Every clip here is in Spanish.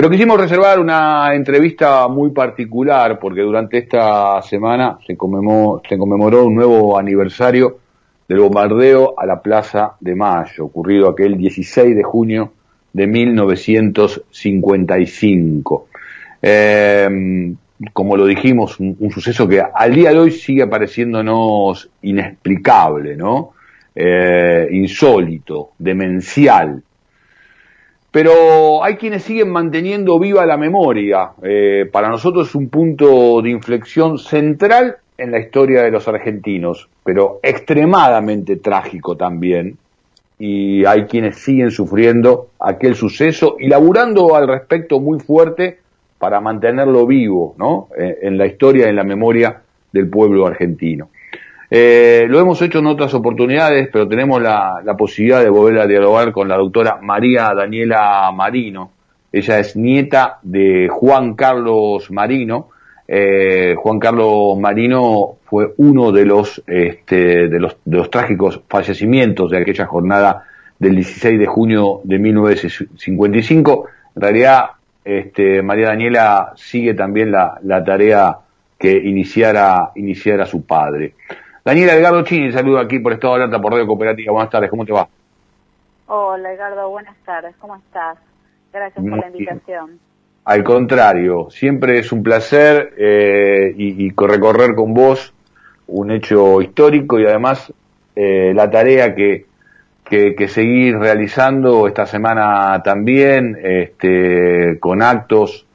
Pero quisimos reservar una entrevista muy particular porque durante esta semana se conmemoró, un nuevo aniversario del bombardeo a la Plaza de Mayo, ocurrido aquel 16 de junio de 1955. Eh, como lo dijimos, un, un, suceso que al día de hoy sigue pareciéndonos inexplicable, ¿no? Eh, insólito, demencial. Pero hay quienes siguen manteniendo viva la memoria. Eh, para nosotros es un punto de inflexión central en la historia de los argentinos, pero extremadamente trágico también. Y hay quienes siguen sufriendo aquel suceso y laburando al respecto muy fuerte para mantenerlo vivo, ¿no? En, en la historia, en la memoria del pueblo argentino. Eh, lo hemos hecho en otras oportunidades, pero tenemos la, posibilidad de volver a dialogar con la doctora María Daniela Marino. Ella es nieta de Juan Carlos Marino. Eh, Juan Carlos Marino fue uno de los, este, de los, de los trágicos fallecimientos de aquella jornada del 16 de junio de 1955. En realidad, este, María Daniela sigue también la, la tarea que iniciara, iniciara su padre. Daniela Edgardo Chini, saludo aquí por Estado de Alerta por Radio Cooperativa. Buenas tardes, ¿cómo te va? Hola Edgardo, buenas tardes, ¿cómo estás? Gracias Muy por la invitación. Bien. Al contrario, siempre es un placer eh, y, y, recorrer con vos un hecho histórico y además eh, la tarea que, que, que, seguir realizando esta semana también, este, con actos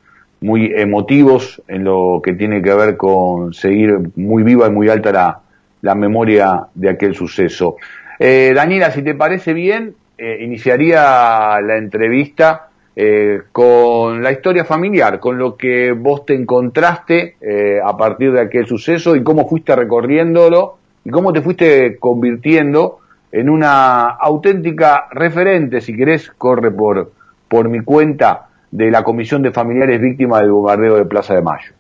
muy emotivos en lo que tiene que ver con seguir muy viva y muy alta la, la memoria de aquel suceso. Eh, Daniela, si te parece bien, eh, iniciaría la entrevista eh, con la historia familiar, con lo que vos te encontraste eh, a partir de aquel suceso y cómo fuiste recorriéndolo y cómo te fuiste convirtiendo en una auténtica referente, si querés, corre por, por mi cuenta, de la Comisión de Familiares Víctimas del Bombardeo de Plaza de Mayo.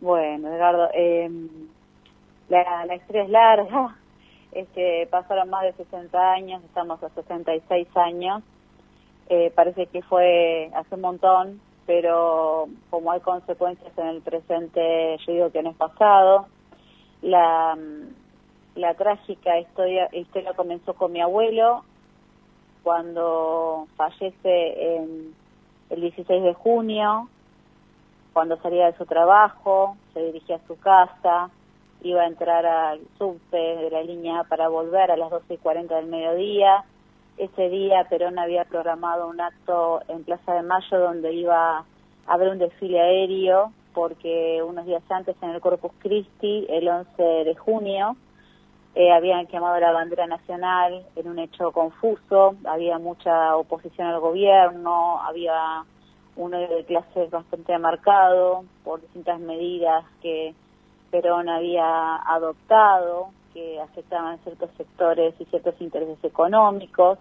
Bueno, Edgardo, eh, la, historia es larga, este, pasaron más de 60 años, estamos a 66 años, eh, parece que fue hace un montón, pero como hay consecuencias en el presente, yo digo que no es pasado. La, la trágica historia, historia comenzó con mi abuelo, cuando fallece en el 16 de junio, cuando salía de su trabajo, se dirigía a su casa, iba a entrar al subte de la línea para volver a las 12 y 40 del mediodía. Ese día Perón había programado un acto en Plaza de Mayo donde iba a haber un desfile aéreo porque unos días antes en el Corpus Christi, el 11 de junio, eh, habían quemado la bandera nacional en un hecho confuso, había mucha oposición al gobierno, había uno de clases bastante marcado por distintas medidas que Perón había adoptado, que afectaban ciertos sectores y ciertos intereses económicos.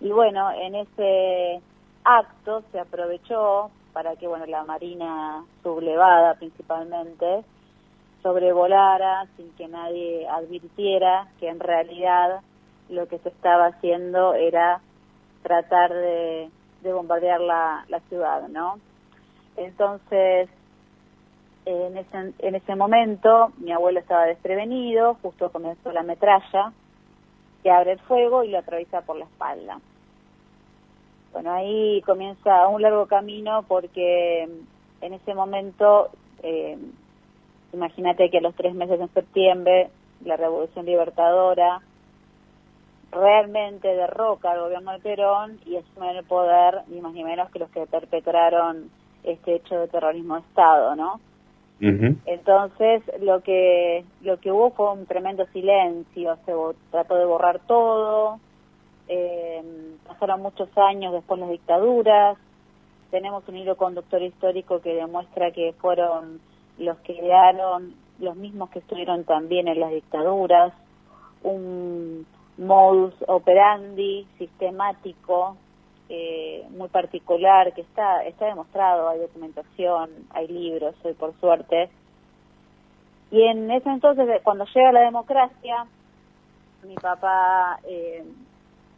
Y bueno, en ese acto se aprovechó para que bueno la Marina sublevada principalmente sobrevolara sin que nadie advirtiera que en realidad lo que se estaba haciendo era tratar de, de bombardear la, la ciudad, ¿no? Entonces en ese, en ese momento mi abuelo estaba desprevenido, justo comenzó la metralla, que abre el fuego y lo atraviesa por la espalda. Bueno, ahí comienza un largo camino porque en ese momento, eh, imagínate que a los tres meses de septiembre, la Revolución Libertadora realmente derroca al gobierno de Perón y asume el poder ni más ni menos que los que perpetraron este hecho de terrorismo de Estado, ¿no? Entonces, lo que lo que hubo fue un tremendo silencio, se trató de borrar todo, eh, pasaron muchos años después las dictaduras, tenemos un hilo conductor histórico que demuestra que fueron los que idearon, los mismos que estuvieron también en las dictaduras, un modus operandi sistemático eh, muy particular que está está demostrado, hay documentación, hay libros, hoy por suerte. Y en ese entonces, cuando llega la democracia, mi papá eh,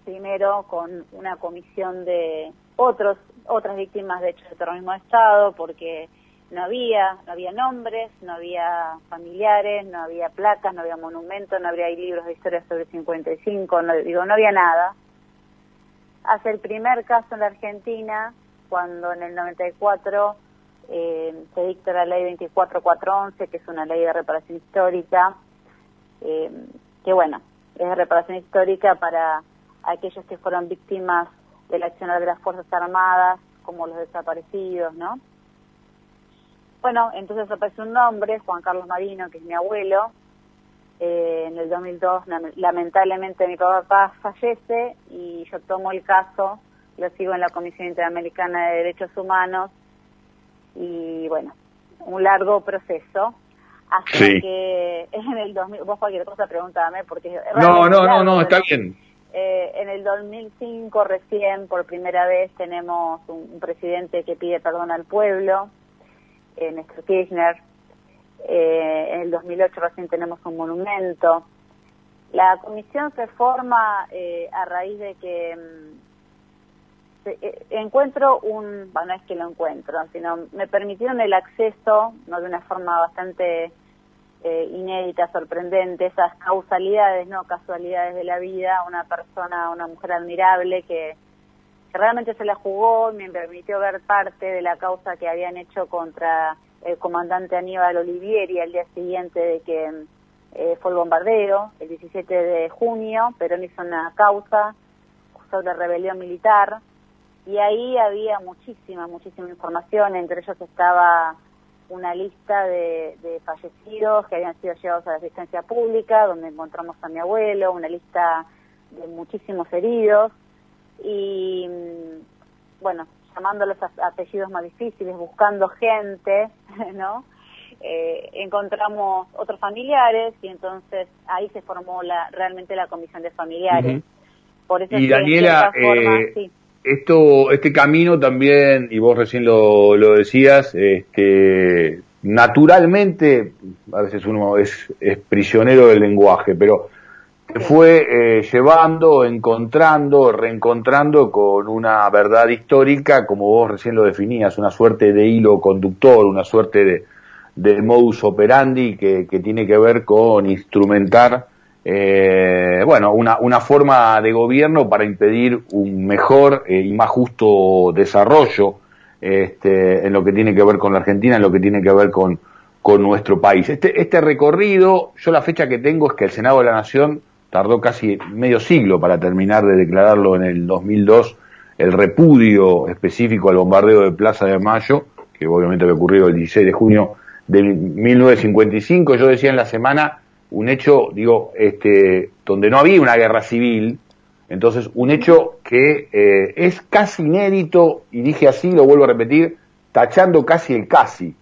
primero con una comisión de otros otras víctimas de hechos de terrorismo de Estado, porque no había, no había nombres, no había familiares, no había placas, no había monumentos, no había libros de historia sobre el 55, no, digo, no había nada. Hace el primer caso en la Argentina, cuando en el 94 eh, se dicta la ley 24411, que es una ley de reparación histórica, eh, que bueno, es de reparación histórica para aquellos que fueron víctimas del accionar de las Fuerzas Armadas, como los desaparecidos, ¿no? Bueno, entonces aparece un nombre, Juan Carlos Marino, que es mi abuelo. Eh, en el 2002, lamentablemente, mi papá fallece y yo tomo el caso, lo sigo en la Comisión Interamericana de Derechos Humanos y, bueno, un largo proceso. Hasta que en el 2000, vos cualquier cosa pregúntame porque... No, no, no, no, está bien. Eh, en el 2005 recién, por primera vez, tenemos un presidente que pide perdón al pueblo eh, Néstor Kirchner. Eh, en el 2008 recién tenemos un monumento. La comisión se forma eh, a raíz de que mm, eh, encuentro un, bueno, no es que lo encuentro, sino me permitieron el acceso, no de una forma bastante inédita, sorprendente, esas causalidades, no casualidades de la vida, una persona, una mujer admirable que realmente se la jugó y me permitió ver parte de la causa que habían hecho contra el comandante Aníbal Olivieri al día siguiente de que eh, fue el bombardeo, el 17 de junio, Perón hizo una causa sobre rebelión militar. Y ahí había muchísima, muchísima información, entre ellos estaba una lista de, de, fallecidos que habían sido llevados a la asistencia pública, donde encontramos a mi abuelo, una lista de muchísimos heridos, y bueno, llamando los apellidos más difíciles, buscando gente, ¿no? Eh, encontramos otros familiares y entonces ahí se formó la, realmente la comisión de familiares. Por eso y Daniela, eh, esto, este camino también, y vos recién lo, lo decías, este, naturalmente, a veces uno es, es prisionero del lenguaje, pero fue eh, llevando, encontrando, reencontrando con una verdad histórica, como vos recién lo definías, una suerte de hilo conductor, una suerte de, de modus operandi que, tiene que ver con instrumentar, eh, bueno, una, una, forma de gobierno para impedir un mejor eh, y más justo desarrollo este, en lo que tiene que ver con la Argentina, en lo que tiene que ver con, con nuestro país. Este, este recorrido, yo la fecha que tengo es que el Senado de la Nación tardó casi medio siglo para terminar de declararlo en el 2002 el repudio específico al bombardeo de Plaza de Mayo, que obviamente había ocurrido el 16 de junio de 1955. Yo decía en la semana un hecho, digo, este, donde no había una guerra civil, entonces un hecho que eh, es casi inédito, y dije así, lo vuelvo a repetir, tachando casi el casi,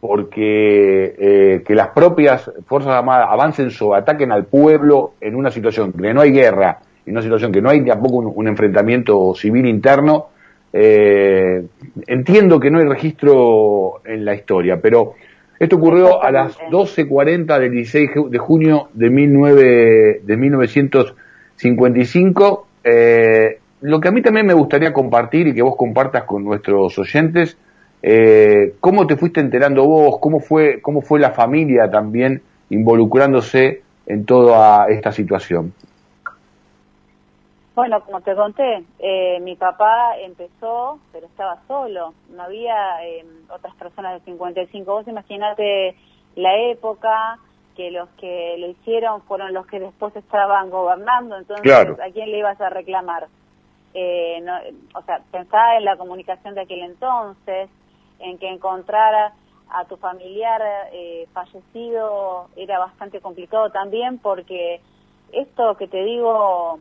porque eh, que las propias Fuerzas Armadas avancen o ataquen al pueblo en una situación que no hay guerra, en una situación que no hay tampoco un, enfrentamiento civil interno, eh, entiendo que no hay registro en la historia, pero esto ocurrió a las 12.40 del 16 de junio de, 19, de 1955. Eh, lo que a mí también me gustaría compartir y que vos compartas con nuestros oyentes eh, ¿Cómo te fuiste enterando vos? ¿Cómo fue, ¿Cómo fue la familia también involucrándose en toda esta situación? Bueno, como te conté, eh, mi papá empezó, pero estaba solo, no había eh, otras personas de 55. Vos imaginate la época que los que lo hicieron fueron los que después estaban gobernando, entonces ¿a quién le ibas a reclamar? Eh, no, o sea, pensaba en la comunicación de aquel entonces, en que encontrar a tu familiar eh, fallecido era bastante complicado también porque esto que te digo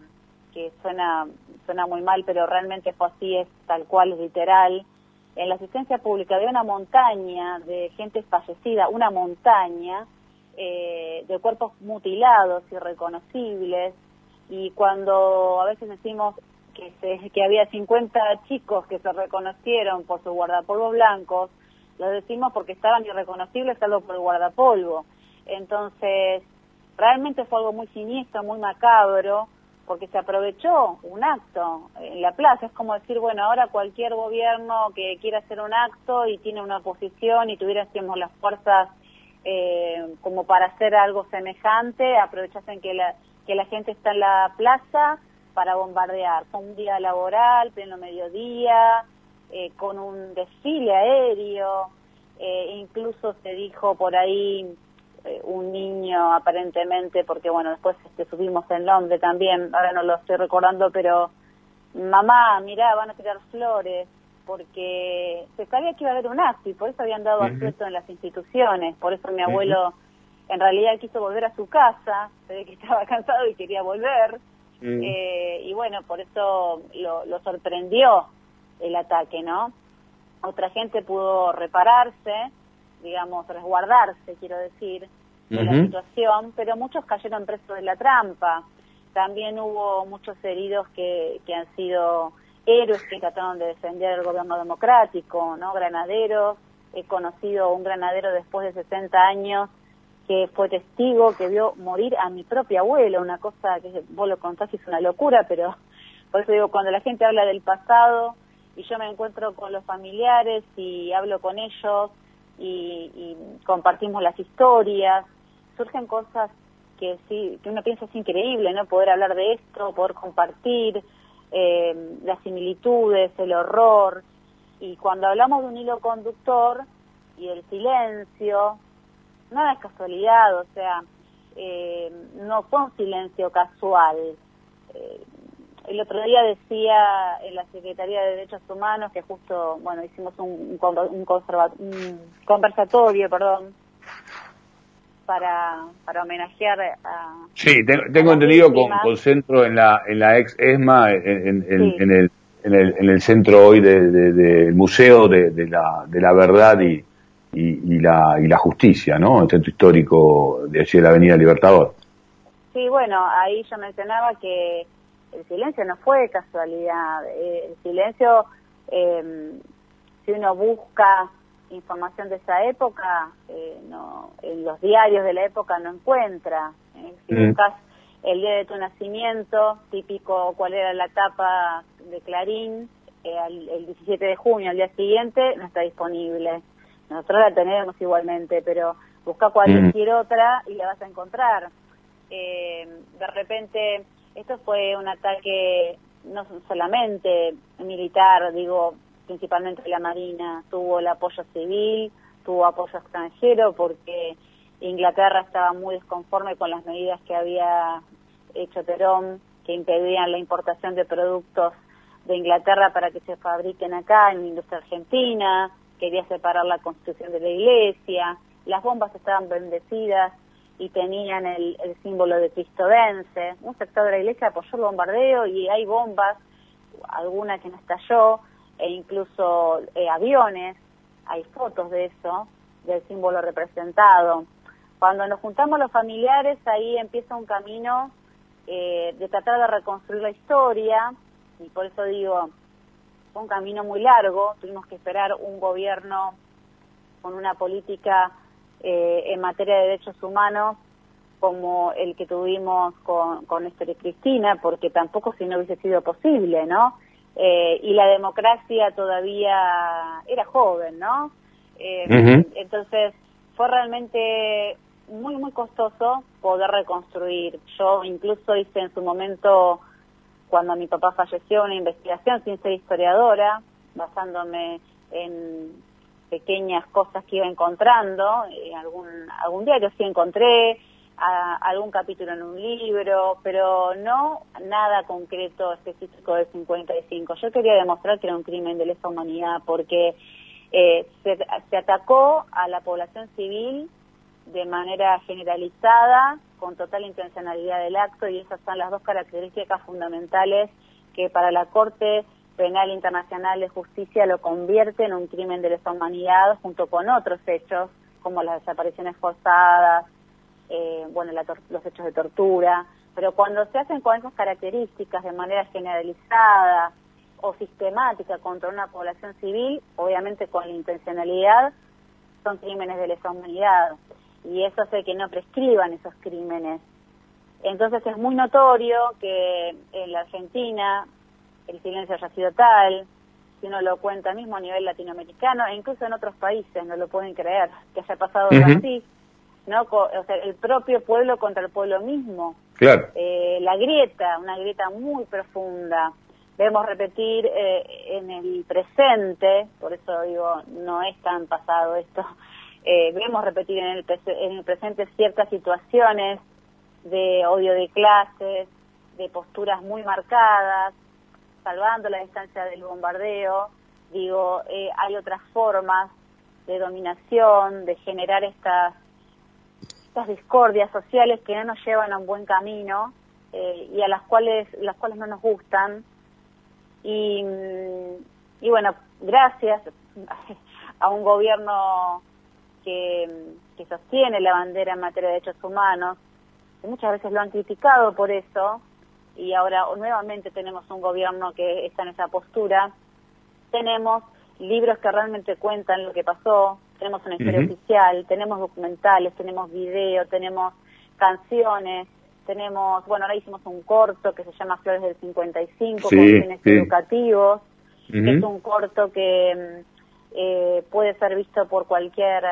que suena suena muy mal pero realmente fue así es tal cual es literal. En la asistencia pública había una montaña de gente fallecida una montaña eh, de cuerpos mutilados irreconocibles y cuando a veces decimos que, había 50 chicos que se reconocieron por sus guardapolvos blancos, lo decimos porque estaban irreconocibles salvo por el guardapolvo. Entonces, realmente fue algo muy siniestro, muy macabro, porque se aprovechó un acto en la plaza. Es como decir, bueno, ahora cualquier gobierno que quiera hacer un acto y tiene una oposición y tuviésemos las fuerzas eh, como para hacer algo semejante, aprovechasen que la, que la gente está en la plaza para bombardear. Fue un día laboral, pleno mediodía, eh, con un desfile aéreo, eh, incluso se dijo por ahí eh, un niño aparentemente, porque bueno, después este, subimos el nombre también, ahora no lo estoy recordando, pero mamá, mirá, van a tirar flores, porque se sabía que iba a haber un acto y por eso habían dado acceso en las instituciones, por eso mi abuelo en realidad quiso volver a su casa, se ve que estaba cansado y quería volver, y bueno, por eso lo, lo sorprendió el ataque, ¿no? Otra gente pudo repararse, digamos, resguardarse, quiero decir, de la situación, pero muchos cayeron presos de la trampa. También hubo muchos heridos que, que han sido héroes que trataron de defender el gobierno democrático, ¿no? Granaderos. He conocido un granadero después de 60 años que fue testigo, que vio morir a mi propia abuela, una cosa que vos lo contás es una locura, pero por eso digo, cuando la gente habla del pasado, y yo me encuentro con los familiares y hablo con ellos y, compartimos las historias, surgen cosas que sí, que uno piensa es increíble, ¿no? Poder hablar de esto, poder compartir eh, las similitudes, el horror, y cuando hablamos de un hilo conductor y el silencio, nada es casualidad, o sea, eh, no fue un silencio casual. Eh, el otro día decía en la Secretaría de Derechos Humanos que justo, bueno, hicimos un, un, conversatorio, perdón, para, para homenajear a... Sí, tengo, entendido con, centro en la, en la ex ESMA, en, en, el, en, el, en el centro hoy del de, Museo de, de, la, de la Verdad y, y, la, y la Justicia, ¿no? El centro histórico de allí de la Avenida Libertador. Sí, bueno, ahí yo mencionaba que el silencio no fue casualidad. Eh, el silencio, eh, si uno busca información de esa época, eh, no, en los diarios de la época no encuentra. Si mm. buscas el día de tu nacimiento, típico cuál era la etapa de Clarín, el 17 de junio, al día siguiente, no está disponible. Nosotros la tenemos igualmente, pero busca cualquier mm. otra y la vas a encontrar. de repente esto fue un ataque no solamente militar, digo, principalmente la Marina, tuvo el apoyo civil, tuvo apoyo extranjero porque Inglaterra estaba muy desconforme con las medidas que había hecho Perón, que impedían la importación de productos de Inglaterra para que se fabriquen acá en la industria argentina, quería separar la constitución de la iglesia, las bombas estaban bendecidas y tenían el, símbolo de Cristo vence. Un sector de la iglesia apoyó el bombardeo y hay bombas, alguna que no estalló, e incluso eh, aviones, hay fotos de eso, del símbolo representado. Cuando nos juntamos los familiares, ahí empieza un camino eh, de tratar de reconstruir la historia, y por eso digo, fue un camino muy largo, tuvimos que esperar un gobierno con una política eh, en materia de derechos humanos como el que tuvimos con, con Néstor y Cristina, porque tampoco si no hubiese sido posible, ¿no? Eh, y la democracia todavía era joven, ¿no? Eh, entonces fue realmente muy, muy costoso poder reconstruir. Yo incluso hice en su momento, cuando mi papá falleció, una investigación sin ser historiadora, basándome en pequeñas cosas que iba encontrando, en algún, algún diario sí encontré, algún capítulo en un libro, pero no nada concreto específico del 55. Yo quería demostrar que era un crimen de lesa humanidad porque eh, se atacó a la población civil de manera generalizada, con total intencionalidad del acto, y esas son las dos características fundamentales que para la Corte Penal Internacional de Justicia lo convierte en un crimen de lesa humanidad junto con otros hechos como las desapariciones forzadas, eh, bueno, los hechos de tortura, pero cuando se hacen con esas características de manera generalizada o sistemática contra una población civil, obviamente con la intencionalidad, son crímenes de lesa humanidad y eso hace que no prescriban esos crímenes. Entonces es muy notorio que en la Argentina el silencio haya sido tal, si uno lo cuenta mismo a nivel latinoamericano e incluso en otros países, no lo pueden creer, que haya pasado así, ¿no? O sea, el propio pueblo contra el pueblo mismo. Claro. Eh, la grieta, una grieta muy profunda. Vemos repetir eh, en el presente, por eso digo, no es tan pasado esto, eh, vemos repetir en el, en el presente ciertas situaciones de odio de clases, de posturas muy marcadas, salvando la distancia del bombardeo, digo, eh, hay otras formas de dominación, de generar estas, estas discordias sociales que no nos llevan a un buen camino eh, y a las cuales, las cuales no nos gustan. Y, y bueno, gracias a un gobierno que, que sostiene la bandera en materia de derechos humanos, que muchas veces lo han criticado por eso, y ahora nuevamente tenemos un gobierno que está en esa postura. Tenemos libros que realmente cuentan lo que pasó, tenemos una historia oficial, tenemos documentales, tenemos videos, tenemos canciones, tenemos, bueno, ahora hicimos un corto que se llama Flores del 55 con fines educativos, que es un corto que eh, puede ser visto por cualquier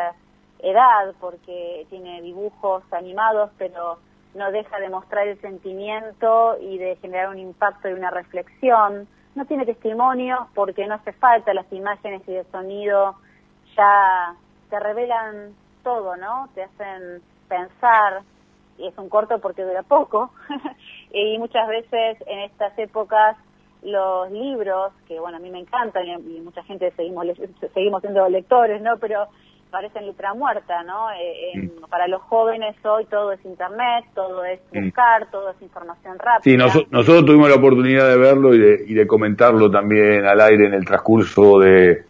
edad porque tiene dibujos animados, pero no deja de mostrar el sentimiento y de generar un impacto y una reflexión. No tiene testimonio porque no hace falta, las imágenes y el sonido ya te revelan todo, ¿no? Te hacen pensar, y es un corto porque dura poco, y muchas veces en estas épocas los libros, que bueno, a mí me encantan y, mucha gente seguimos, seguimos siendo lectores, ¿no? Pero parecen letra muerta, ¿no? Eh, mm. Para los jóvenes hoy todo es internet, todo es mm. buscar, todo es información rápida. Sí, nosotros tuvimos la oportunidad de verlo y de, y de comentarlo también al aire en el transcurso de,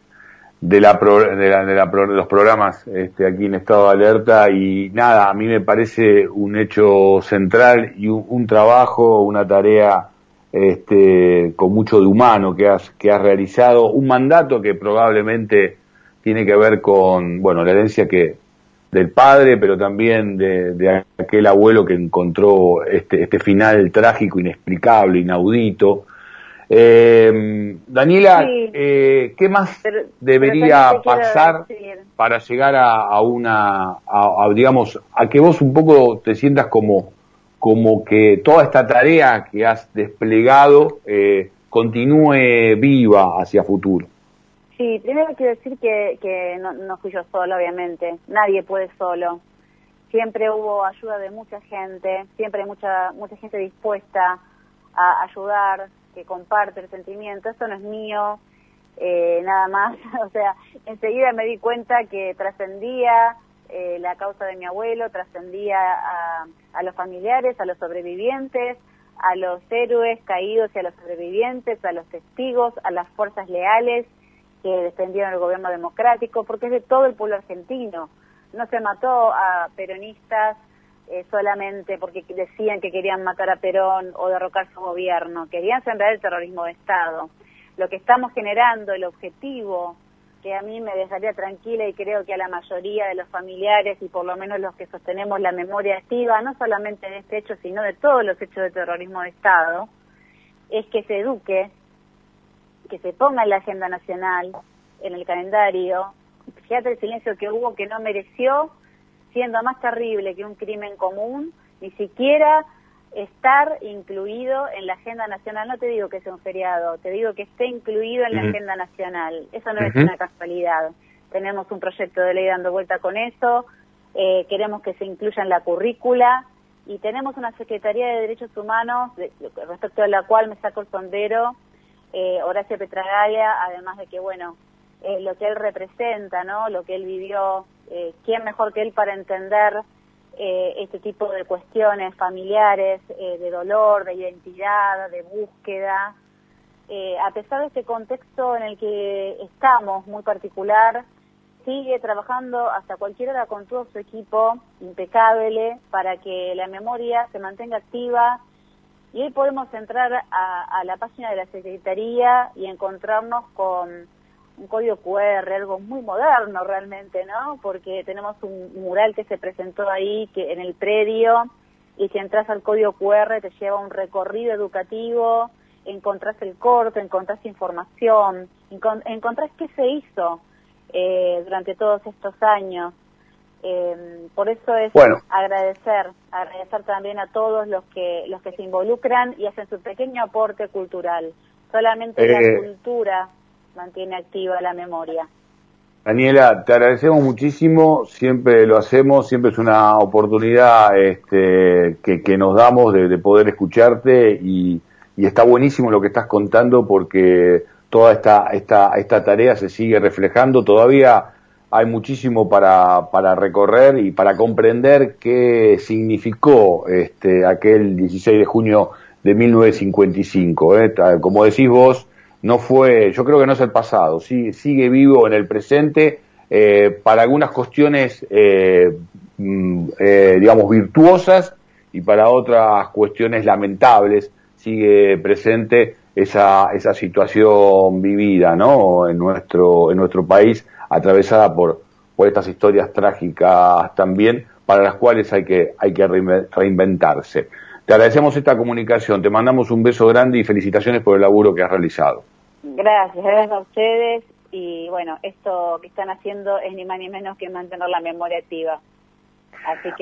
de, la, de, la, los programas este, aquí en estado de alerta y nada, a mí me parece un hecho central y un, un trabajo, una tarea este, con mucho de humano que has, que has realizado, un mandato que probablemente tiene que ver con, bueno, la herencia que del padre, pero también de, aquel abuelo que encontró este, este final trágico, inexplicable, inaudito. Eh, Daniela, eh, ¿qué más debería pasar para llegar a, una, a, digamos, a que vos un poco te sientas como, como que toda esta tarea que has desplegado eh, continúe viva hacia futuro? Sí, primero quiero decir que, que no, no fui yo sola, obviamente. Nadie puede solo. Siempre hubo ayuda de mucha gente, siempre hay mucha, mucha gente dispuesta a ayudar, que comparte el sentimiento. Esto no es mío, eh, nada más. o sea, enseguida me di cuenta que trascendía eh, la causa de mi abuelo, trascendía a, a los familiares, a los sobrevivientes, a los héroes caídos y a los sobrevivientes, a los testigos, a las fuerzas leales que defendieron el gobierno democrático, porque es de todo el pueblo argentino. No se mató a peronistas eh, solamente porque decían que querían matar a Perón o derrocar su gobierno, querían sembrar el terrorismo de Estado. Lo que estamos generando, el objetivo que a mí me dejaría tranquila y creo que a la mayoría de los familiares y por lo menos los que sostenemos la memoria activa, no solamente de este hecho, sino de todos los hechos de terrorismo de Estado, es que se eduque que se ponga en la agenda nacional, en el calendario. Fíjate el silencio que hubo que no mereció, siendo más terrible que un crimen común, ni siquiera estar incluido en la agenda nacional. No te digo que sea un feriado, te digo que esté incluido en la agenda nacional. Eso no es una casualidad. Tenemos un proyecto de ley dando vuelta con eso, eh, queremos que se incluya en la currícula y tenemos una Secretaría de Derechos Humanos respecto a la cual me saco el sondero eh, Horacio Petragaya, además de que, bueno, eh, lo que él representa, ¿no? Lo que él vivió, eh, ¿quién mejor que él para entender eh, este tipo de cuestiones familiares, de dolor, de identidad, de búsqueda? a pesar de este contexto en el que estamos, muy particular, sigue trabajando hasta cualquier hora con todo su equipo impecable para que la memoria se mantenga activa y hoy podemos entrar a, la página de la Secretaría y encontrarnos con un código QR, algo muy moderno realmente, ¿no? Porque tenemos un mural que se presentó ahí que en el predio y si entras al código QR te lleva un recorrido educativo, encontrás el corte, encontrás información, encontrás qué se hizo eh, durante todos estos años. Eh, por eso es agradecer, agradecer también a todos los que los que se involucran y hacen su pequeño aporte cultural. Solamente la eh, cultura mantiene activa la memoria. Daniela, te agradecemos muchísimo, siempre lo hacemos, siempre es una oportunidad este, que, nos damos de, poder escucharte y, está buenísimo lo que estás contando porque toda esta, esta, esta tarea se sigue reflejando, todavía hay muchísimo para, para recorrer y para comprender qué significó este, aquel 16 de junio de 1955. ¿eh? Como decís vos, no fue, yo creo que no es el pasado, sí, sigue vivo en el presente eh, para algunas cuestiones, eh, mm, eh, digamos, virtuosas y para otras cuestiones lamentables sigue presente esa, esa situación vivida, ¿no? En nuestro, en nuestro país, atravesada por, por estas historias trágicas también, para las cuales hay que, hay que reinventarse. Te agradecemos esta comunicación, te mandamos un beso grande y felicitaciones por el laburo que has realizado. Gracias, gracias a ustedes y bueno, esto que están haciendo es ni más ni menos que mantener la memoria activa.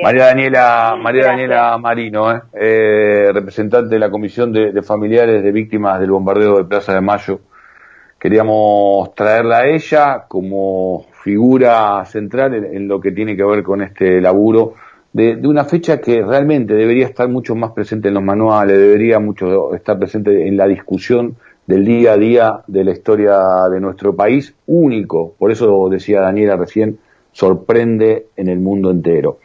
María Daniela, María Daniela Marino, eh, eh, representante de la Comisión de, Familiares de Víctimas del Bombardeo de Plaza de Mayo. Queríamos traerla a ella como figura central en lo que tiene que ver con este laburo de, una fecha que realmente debería estar mucho más presente en los manuales, debería mucho estar presente en la discusión del día a día de la historia de nuestro país, único, por eso decía Daniela recién, sorprende en el mundo entero.